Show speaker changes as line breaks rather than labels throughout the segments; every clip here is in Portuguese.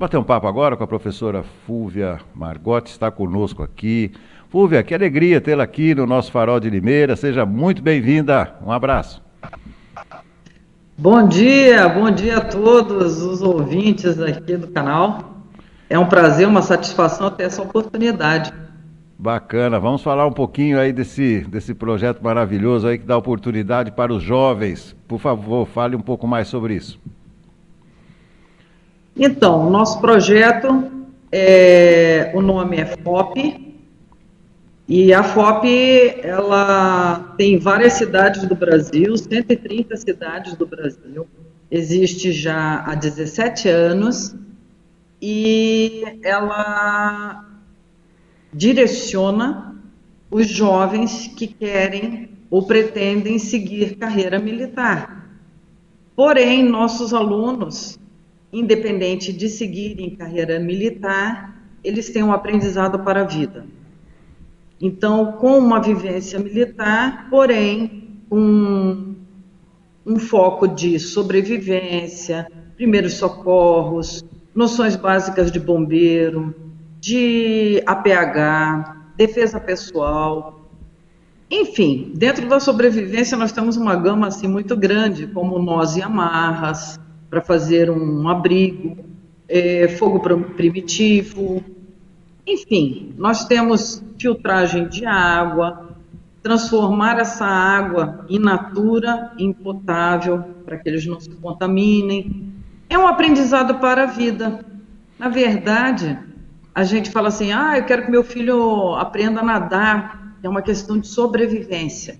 bater um papo agora com a professora Fúvia Margotti, está conosco aqui. Fúvia, que alegria tê-la aqui no nosso Farol de Limeira. Seja muito bem-vinda. Um abraço.
Bom dia, bom dia a todos os ouvintes aqui do canal. É um prazer, uma satisfação ter essa oportunidade.
Bacana, vamos falar um pouquinho aí desse, desse projeto maravilhoso aí que dá oportunidade para os jovens. Por favor, fale um pouco mais sobre isso.
Então, nosso projeto, é, o nome é FOP, e a FOP, ela tem várias cidades do Brasil, 130 cidades do Brasil, existe já há 17 anos, e ela direciona os jovens que querem ou pretendem seguir carreira militar. Porém, nossos alunos independente de seguirem carreira militar, eles têm um aprendizado para a vida. Então, com uma vivência militar, porém, um, um foco de sobrevivência, primeiros socorros, noções básicas de bombeiro, de APH, defesa pessoal. Enfim, dentro da sobrevivência nós temos uma gama assim muito grande, como nós e amarras, para fazer um abrigo, é, fogo primitivo, enfim, nós temos filtragem de água, transformar essa água in natura em potável para que eles não se contaminem. É um aprendizado para a vida. Na verdade, a gente fala assim: ah, eu quero que meu filho aprenda a nadar. É uma questão de sobrevivência.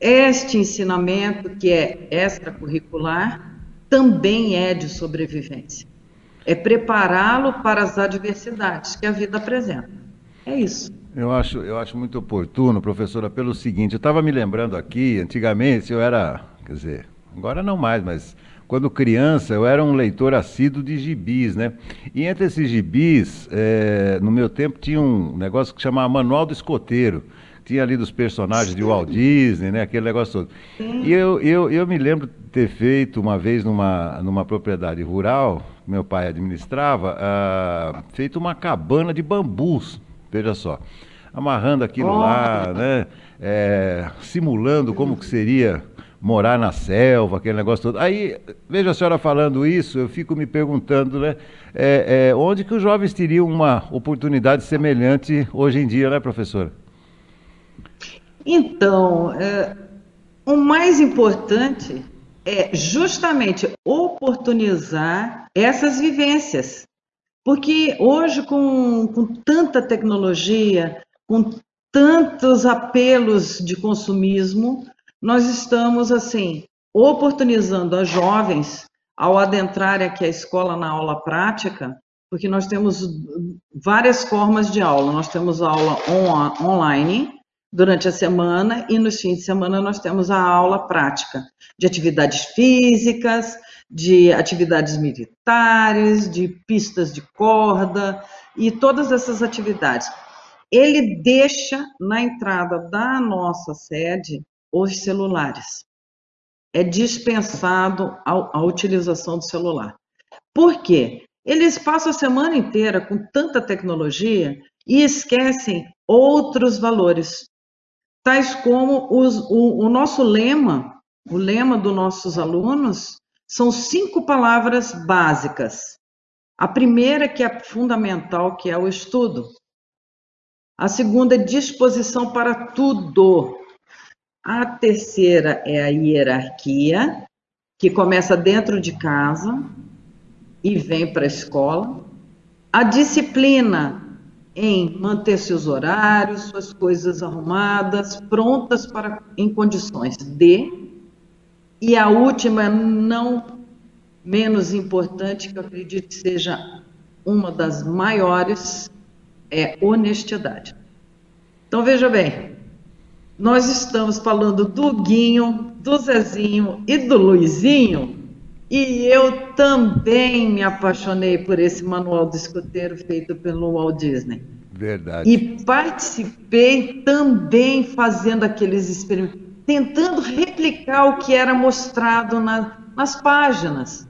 Este ensinamento, que é extracurricular, também é de sobrevivência. É prepará-lo para as adversidades que a vida apresenta. É isso.
Eu acho, eu acho muito oportuno, professora, pelo seguinte, eu estava me lembrando aqui, antigamente eu era, quer dizer, agora não mais, mas quando criança eu era um leitor assíduo de gibis, né? E entre esses gibis, é, no meu tempo tinha um negócio que chamava Manual do Escoteiro tinha ali dos personagens de Walt Disney, né? Aquele negócio todo. E eu, eu, eu me lembro de ter feito uma vez numa, numa propriedade rural, meu pai administrava, uh, feito uma cabana de bambus, veja só. Amarrando aquilo oh. lá, né? É, simulando como que seria morar na selva, aquele negócio todo. Aí, veja a senhora falando isso, eu fico me perguntando, né? É, é, onde que os jovens teriam uma oportunidade semelhante hoje em dia, né, professora?
Então, é, o mais importante é justamente oportunizar essas vivências. Porque hoje, com, com tanta tecnologia, com tantos apelos de consumismo, nós estamos, assim, oportunizando as jovens ao adentrar aqui a escola na aula prática, porque nós temos várias formas de aula. Nós temos aula on, online, durante a semana e nos fins de semana nós temos a aula prática de atividades físicas, de atividades militares, de pistas de corda e todas essas atividades. Ele deixa na entrada da nossa sede os celulares. É dispensado a, a utilização do celular. Por quê? Eles passam a semana inteira com tanta tecnologia e esquecem outros valores tais como os, o, o nosso lema, o lema dos nossos alunos, são cinco palavras básicas. A primeira, que é fundamental, que é o estudo. A segunda é disposição para tudo. A terceira é a hierarquia, que começa dentro de casa e vem para a escola. A disciplina, em manter seus horários, suas coisas arrumadas, prontas para em condições de. E a última, não menos importante, que eu acredito que seja uma das maiores, é honestidade. Então veja bem, nós estamos falando do Guinho, do Zezinho e do Luizinho, e eu também me apaixonei por esse manual do escoteiro feito pelo Walt Disney.
Verdade.
E participei também fazendo aqueles experimentos, tentando replicar o que era mostrado na, nas páginas.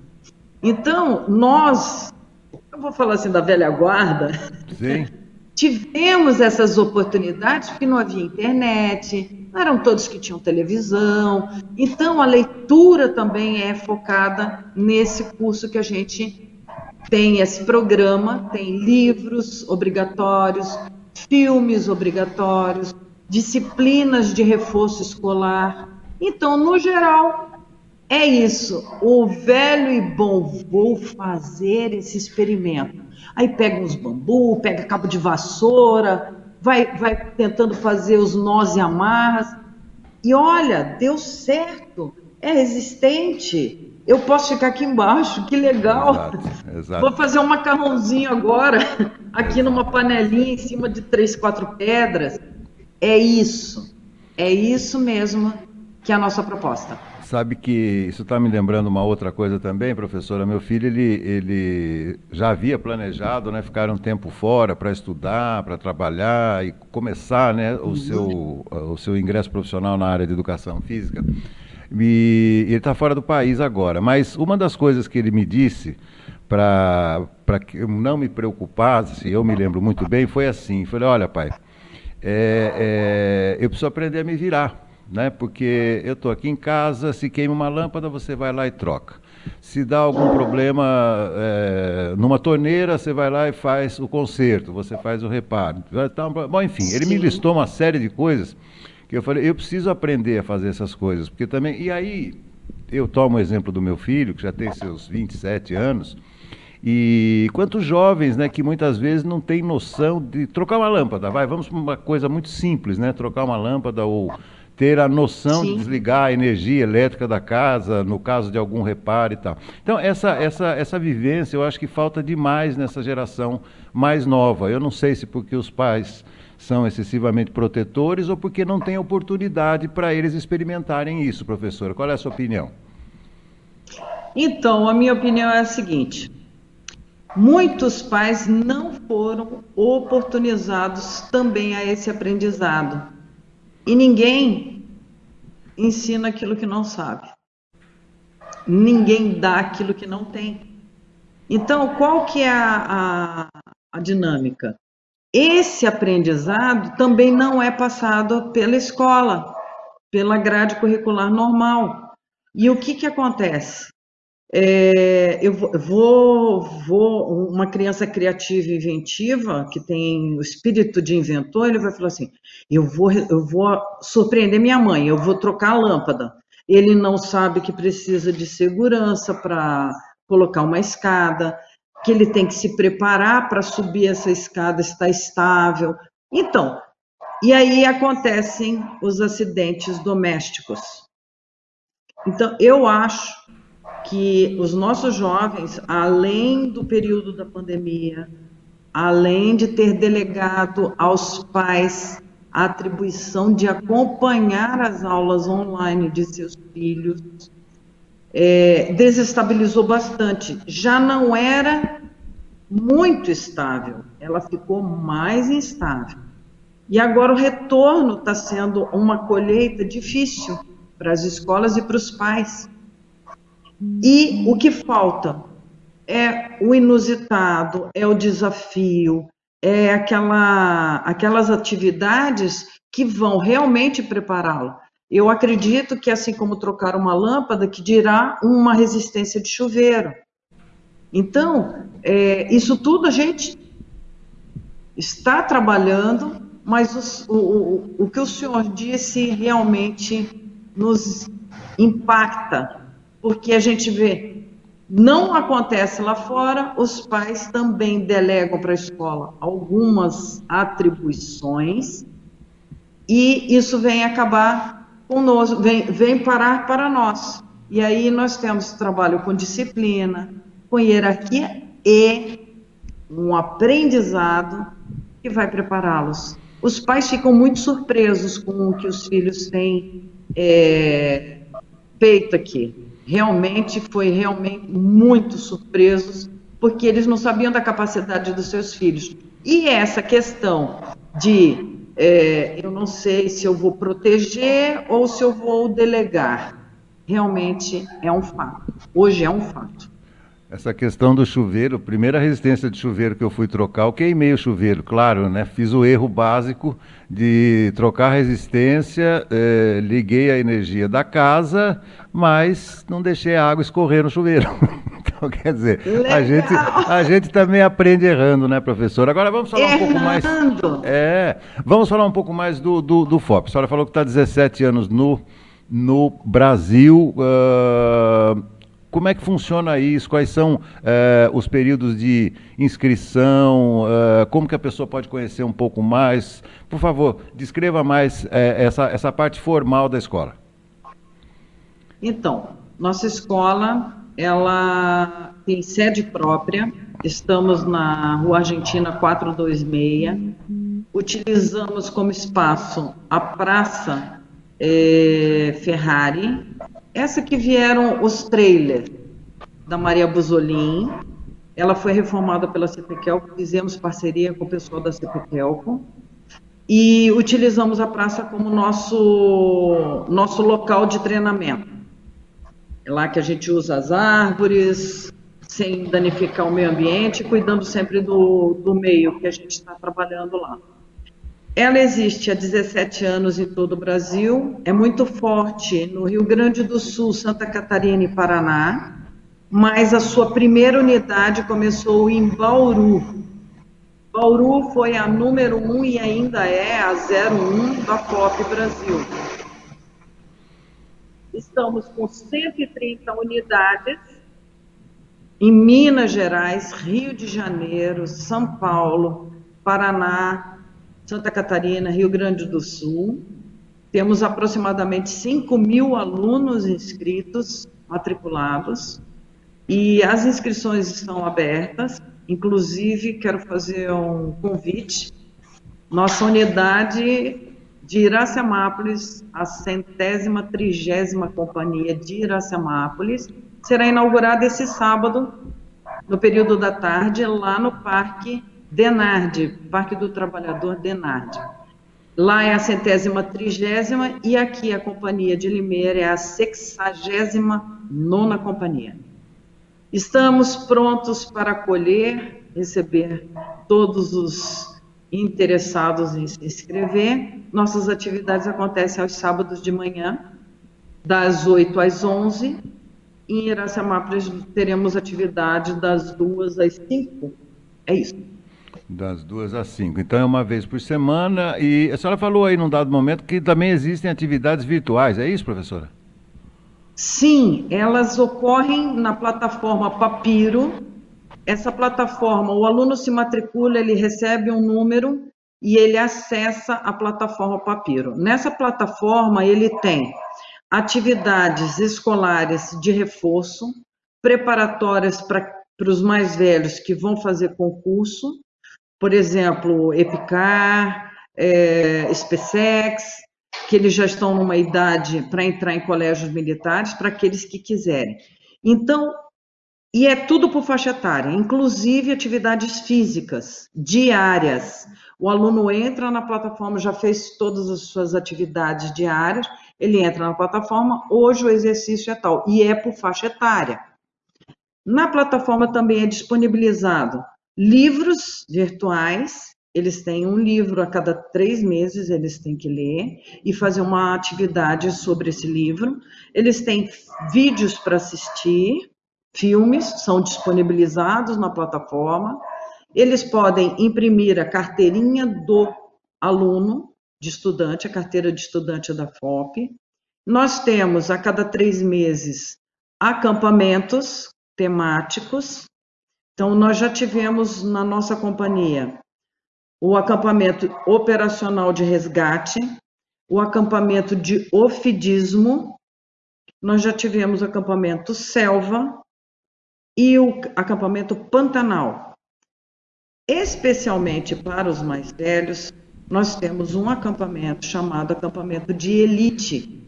Então, nós eu vou falar assim da velha guarda, Sim. tivemos essas oportunidades porque não havia internet, não eram todos que tinham televisão. Então a leitura também é focada nesse curso que a gente tem esse programa, tem livros obrigatórios, filmes obrigatórios, disciplinas de reforço escolar. Então, no geral, é isso. O velho e bom, vou fazer esse experimento. Aí pega uns bambu, pega cabo de vassoura, vai, vai tentando fazer os nós e amarras. E olha, deu certo, é resistente. Eu posso ficar aqui embaixo, que legal. Exato, exato. Vou fazer um macarrãozinho agora, aqui numa panelinha em cima de três, quatro pedras. É isso, é isso mesmo que é a nossa proposta.
Sabe que isso está me lembrando uma outra coisa também, professora. Meu filho ele, ele já havia planejado, né, ficar um tempo fora para estudar, para trabalhar e começar, né, o seu o seu ingresso profissional na área de educação física. E ele está fora do país agora. Mas uma das coisas que ele me disse para que eu não me preocupasse, eu me lembro muito bem, foi assim: falei, olha, pai, é, é, eu preciso aprender a me virar. Né? Porque eu estou aqui em casa, se queima uma lâmpada, você vai lá e troca. Se dá algum problema é, numa torneira, você vai lá e faz o conserto, você faz o reparo. Bom, enfim, ele me listou uma série de coisas que eu falei, eu preciso aprender a fazer essas coisas, porque também. E aí, eu tomo o exemplo do meu filho, que já tem seus 27 anos, e quantos jovens, né, que muitas vezes não têm noção de trocar uma lâmpada, vai, vamos para uma coisa muito simples, né, trocar uma lâmpada ou ter a noção Sim. de desligar a energia elétrica da casa, no caso de algum reparo e tal. Então, essa, essa, essa vivência eu acho que falta demais nessa geração mais nova. Eu não sei se porque os pais são excessivamente protetores ou porque não tem oportunidade para eles experimentarem isso, professora. Qual é a sua opinião?
Então, a minha opinião é a seguinte: muitos pais não foram oportunizados também a esse aprendizado. E ninguém ensina aquilo que não sabe. Ninguém dá aquilo que não tem. Então, qual que é a, a, a dinâmica? Esse aprendizado também não é passado pela escola, pela grade curricular normal. E o que, que acontece? É, eu vou, vou, uma criança criativa e inventiva, que tem o espírito de inventor, ele vai falar assim: eu vou, eu vou surpreender minha mãe, eu vou trocar a lâmpada. Ele não sabe que precisa de segurança para colocar uma escada, que ele tem que se preparar para subir essa escada, estar estável. Então, e aí acontecem os acidentes domésticos. Então, eu acho que os nossos jovens, além do período da pandemia, além de ter delegado aos pais a atribuição de acompanhar as aulas online de seus filhos, é, desestabilizou bastante. Já não era muito estável, ela ficou mais instável. E agora o retorno está sendo uma colheita difícil para as escolas e para os pais. E o que falta é o inusitado, é o desafio, é aquela, aquelas atividades que vão realmente prepará-lo. Eu acredito que, assim como trocar uma lâmpada, que dirá uma resistência de chuveiro. Então, é, isso tudo a gente está trabalhando, mas o, o, o que o senhor disse realmente nos impacta, porque a gente vê, não acontece lá fora, os pais também delegam para a escola algumas atribuições, e isso vem acabar conosco, vem, vem parar para nós. E aí nós temos trabalho com disciplina, com hierarquia e um aprendizado que vai prepará-los. Os pais ficam muito surpresos com o que os filhos têm é, feito aqui. Realmente foi realmente muito surpresos, porque eles não sabiam da capacidade dos seus filhos. E essa questão de é, eu não sei se eu vou proteger ou se eu vou delegar. Realmente é um fato. Hoje é um fato.
Essa questão do chuveiro, primeira resistência de chuveiro que eu fui trocar, eu queimei o chuveiro, claro, né? Fiz o erro básico de trocar a resistência, eh, liguei a energia da casa, mas não deixei a água escorrer no chuveiro. então, quer dizer, a gente, a gente também aprende errando, né, professor? Agora vamos falar errando. um pouco mais. É, vamos falar um pouco mais do, do, do FOP. A senhora falou que está 17 anos no, no Brasil. Uh como é que funciona isso? Quais são eh, os períodos de inscrição? Eh, como que a pessoa pode conhecer um pouco mais? Por favor, descreva mais eh, essa, essa parte formal da escola.
Então, nossa escola ela tem sede própria. Estamos na Rua Argentina 426. Utilizamos como espaço a Praça Ferrari, essa que vieram os trailers da Maria Buzolin, ela foi reformada pela CPQELCO, fizemos parceria com o pessoal da CPQELCO e utilizamos a praça como nosso, nosso local de treinamento. É lá que a gente usa as árvores, sem danificar o meio ambiente, cuidando sempre do, do meio que a gente está trabalhando lá. Ela existe há 17 anos em todo o Brasil, é muito forte no Rio Grande do Sul, Santa Catarina e Paraná, mas a sua primeira unidade começou em Bauru. Bauru foi a número 1 um e ainda é a 01 da COP Brasil. Estamos com 130 unidades em Minas Gerais, Rio de Janeiro, São Paulo, Paraná, Santa Catarina, Rio Grande do Sul. Temos aproximadamente 5 mil alunos inscritos, matriculados, e as inscrições estão abertas. Inclusive, quero fazer um convite. Nossa unidade de Iracemápolis, a centésima trigésima companhia de Iracemápolis, será inaugurada esse sábado, no período da tarde, lá no Parque Denarde, Parque do Trabalhador Denarde. Lá é a centésima trigésima e aqui a Companhia de Limeira é a sexagésima nona companhia. Estamos prontos para acolher, receber todos os interessados em se inscrever. Nossas atividades acontecem aos sábados de manhã, das 8 às 11. Em Iracemápolis teremos atividade das 2 às 5. É isso.
Das duas às cinco. Então é uma vez por semana. E a senhora falou aí num dado momento que também existem atividades virtuais, é isso, professora?
Sim, elas ocorrem na plataforma Papiro. Essa plataforma, o aluno se matricula, ele recebe um número e ele acessa a plataforma Papiro. Nessa plataforma, ele tem atividades escolares de reforço, preparatórias para os mais velhos que vão fazer concurso, por exemplo, EPICAR, é, SPSEX, que eles já estão numa idade para entrar em colégios militares, para aqueles que quiserem. Então, e é tudo por faixa etária, inclusive atividades físicas, diárias. O aluno entra na plataforma, já fez todas as suas atividades diárias, ele entra na plataforma, hoje o exercício é tal, e é por faixa etária. Na plataforma também é disponibilizado Livros virtuais, eles têm um livro a cada três meses, eles têm que ler e fazer uma atividade sobre esse livro. Eles têm vídeos para assistir, filmes são disponibilizados na plataforma. Eles podem imprimir a carteirinha do aluno, de estudante, a carteira de estudante da FOP. Nós temos a cada três meses acampamentos temáticos então, nós já tivemos na nossa companhia o acampamento operacional de resgate, o acampamento de ofidismo, nós já tivemos acampamento selva e o acampamento pantanal. Especialmente para os mais velhos, nós temos um acampamento chamado acampamento de elite.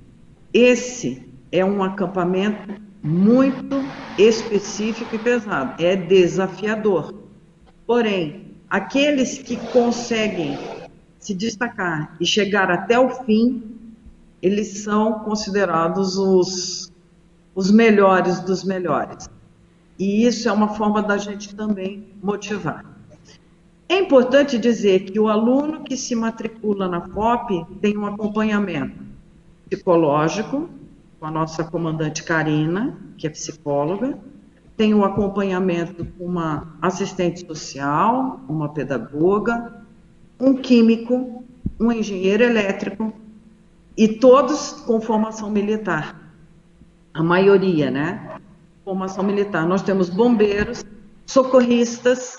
Esse é um acampamento muito específico e pesado, é desafiador. Porém, aqueles que conseguem se destacar e chegar até o fim, eles são considerados os, os melhores dos melhores. E isso é uma forma da gente também motivar. É importante dizer que o aluno que se matricula na FOP tem um acompanhamento psicológico, com a nossa comandante Karina, que é psicóloga, tem um acompanhamento com uma assistente social, uma pedagoga, um químico, um engenheiro elétrico, e todos com formação militar. A maioria, né? Formação militar. Nós temos bombeiros, socorristas,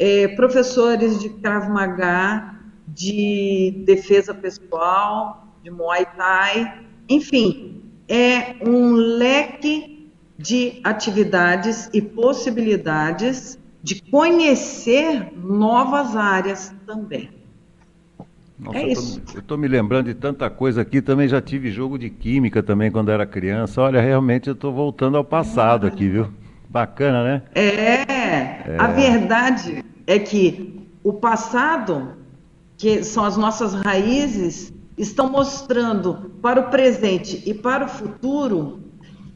eh, professores de Krav Maga, de defesa pessoal, de Muay Thai, enfim, é um leque de atividades e possibilidades de conhecer novas áreas também.
Nossa, é isso. eu estou me lembrando de tanta coisa aqui. Também já tive jogo de química também quando era criança. Olha, realmente eu estou voltando ao passado aqui, viu? Bacana, né?
É, é, a verdade é que o passado, que são as nossas raízes, estão mostrando para o presente e para o futuro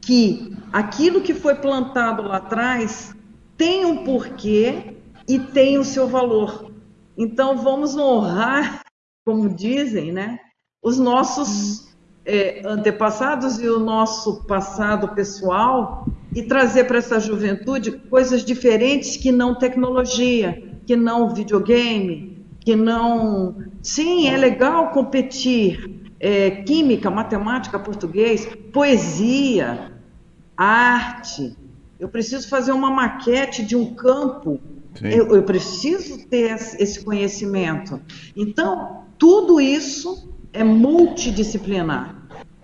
que aquilo que foi plantado lá atrás tem um porquê e tem o seu valor. Então vamos honrar como dizem, né, os nossos é, antepassados e o nosso passado pessoal e trazer para essa juventude coisas diferentes que não tecnologia, que não videogame, que não. Sim, é legal competir. É, química, matemática, português, poesia, arte. Eu preciso fazer uma maquete de um campo. Eu, eu preciso ter esse conhecimento. Então, tudo isso é multidisciplinar.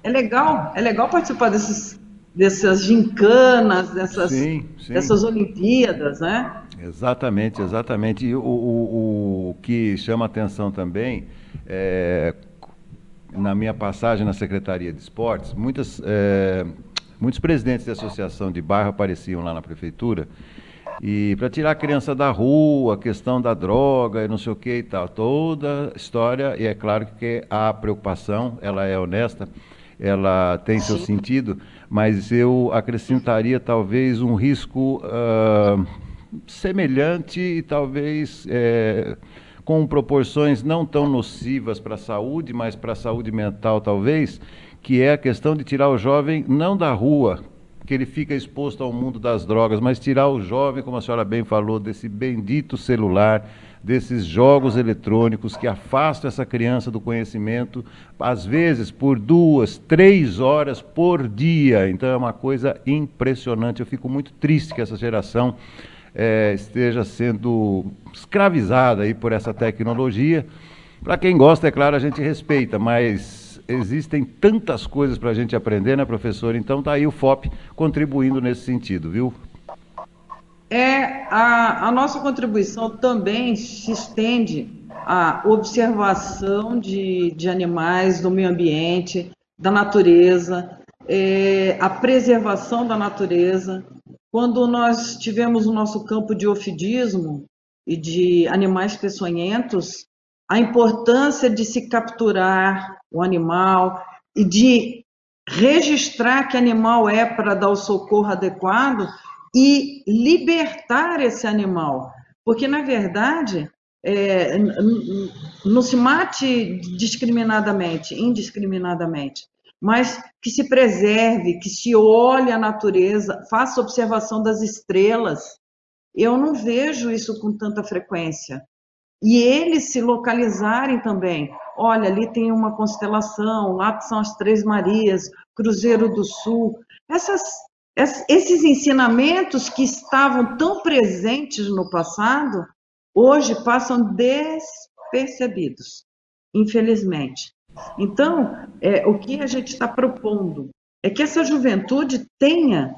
É legal, é legal participar desses, dessas gincanas, dessas, sim, sim. dessas Olimpíadas, né?
Exatamente, exatamente. E o, o, o que chama atenção também é, na minha passagem na Secretaria de Esportes, muitas, é, muitos presidentes de associação de bairro apareciam lá na prefeitura e para tirar a criança da rua, a questão da droga e não sei o que e tal, toda história, e é claro que a preocupação, ela é honesta, ela tem seu sentido, mas eu acrescentaria talvez um risco uh, semelhante e talvez é, com proporções não tão nocivas para a saúde, mas para a saúde mental talvez, que é a questão de tirar o jovem não da rua, que ele fica exposto ao mundo das drogas, mas tirar o jovem, como a senhora bem falou, desse bendito celular, desses jogos eletrônicos que afastam essa criança do conhecimento, às vezes por duas, três horas por dia. Então é uma coisa impressionante. Eu fico muito triste que essa geração é, esteja sendo escravizada aí por essa tecnologia. Para quem gosta, é claro, a gente respeita, mas existem tantas coisas para a gente aprender, né, professor? Então tá aí o FOP contribuindo nesse sentido, viu?
É, a, a nossa contribuição também se estende à observação de, de animais, do meio ambiente, da natureza, é, a preservação da natureza. Quando nós tivemos o nosso campo de ofidismo e de animais peçonhentos, a importância de se capturar o animal e de registrar que animal é para dar o socorro adequado e libertar esse animal. Porque, na verdade, é, não se mate discriminadamente, indiscriminadamente, mas que se preserve, que se olhe a natureza, faça observação das estrelas. Eu não vejo isso com tanta frequência e eles se localizarem também. Olha, ali tem uma constelação, lá são as Três Marias, Cruzeiro do Sul. Essas, esses ensinamentos que estavam tão presentes no passado, hoje passam despercebidos, infelizmente. Então, é, o que a gente está propondo é que essa juventude tenha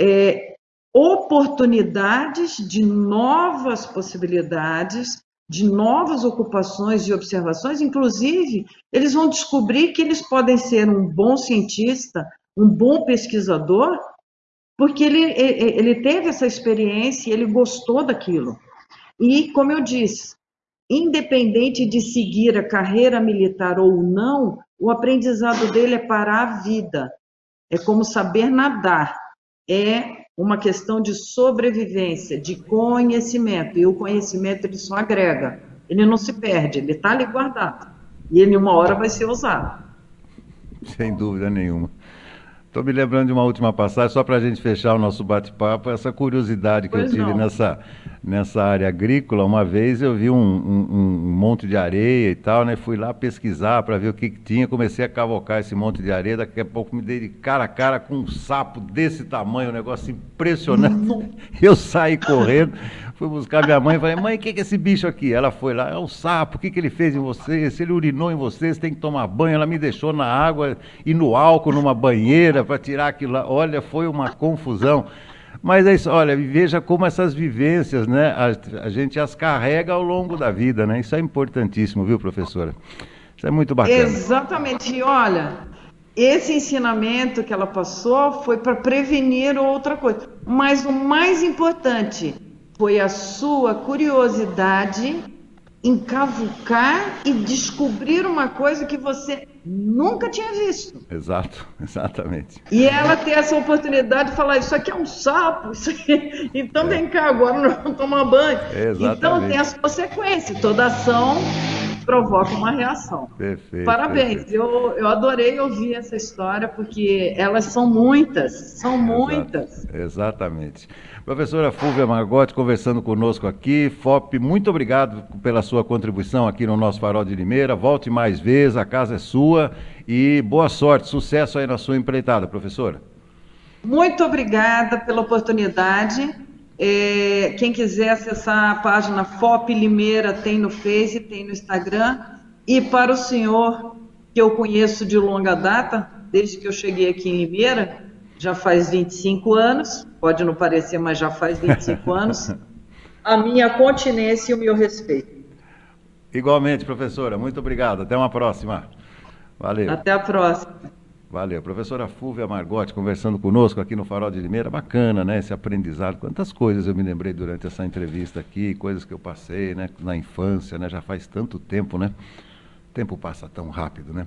é, oportunidades de novas possibilidades de novas ocupações e observações, inclusive, eles vão descobrir que eles podem ser um bom cientista, um bom pesquisador, porque ele, ele teve essa experiência e ele gostou daquilo. E, como eu disse, independente de seguir a carreira militar ou não, o aprendizado dele é para a vida. É como saber nadar. É uma questão de sobrevivência, de conhecimento. E o conhecimento ele só agrega, ele não se perde, ele está ali guardado. E ele uma hora vai ser usado.
Sem dúvida nenhuma. Estou me lembrando de uma última passagem, só para a gente fechar o nosso bate-papo, essa curiosidade que pois eu tive nessa, nessa área agrícola. Uma vez eu vi um, um, um, monte de areia e tal, né? Fui lá pesquisar para ver o que, que, tinha, comecei a cavocar esse monte de areia, daqui a pouco me dei de cara a cara com um sapo desse tamanho, um negócio impressionante. eu saí correndo, fui buscar minha mãe e falei, mãe, o que, que é esse bicho aqui? Ela foi lá, é um sapo, o que, que ele fez em você? Se ele urinou em você, você tem que tomar banho. Ela me deixou na água e no álcool, numa banheira, para tirar aquilo lá. Olha, foi uma confusão. Mas é isso, olha, veja como essas vivências, né, a, a, gente as carrega ao longo da vida, né? Isso é importantíssimo, viu, professora? Isso é muito bacana.
Exatamente. E olha, esse ensinamento que ela passou foi para prevenir outra coisa. Mas o mais importante foi a sua curiosidade em cavucar e descobrir uma coisa que você nunca tinha visto.
Exato, exatamente.
E ela ter essa oportunidade de falar: Isso aqui é um sapo, isso aqui... então é. vem cá, agora nós vamos tomar banho. Exatamente. Então tem as consequências, toda ação provoca uma reação.
Perfeito.
Parabéns,
perfeito.
Eu, eu adorei ouvir essa história, porque elas são muitas, são muitas.
Exatamente. Professora Fúvia Margotti conversando conosco aqui. FOP, muito obrigado pela sua contribuição aqui no nosso Farol de Limeira. Volte mais vezes, a casa é sua e boa sorte, sucesso aí na sua empreitada, professora.
Muito obrigada pela oportunidade. É, quem quiser acessar a página FOP Limeira tem no Face, tem no Instagram. E para o senhor, que eu conheço de longa data, desde que eu cheguei aqui em Limeira, já faz 25 anos, pode não parecer, mas já faz 25 anos, a minha continência e o meu respeito.
Igualmente, professora, muito obrigado. Até uma próxima. Valeu.
Até a próxima.
Valeu. Professora Fúvia Margotti conversando conosco aqui no Farol de Limeira. Bacana, né? Esse aprendizado. Quantas coisas eu me lembrei durante essa entrevista aqui, coisas que eu passei, né? Na infância, né? Já faz tanto tempo, né? O tempo passa tão rápido, né?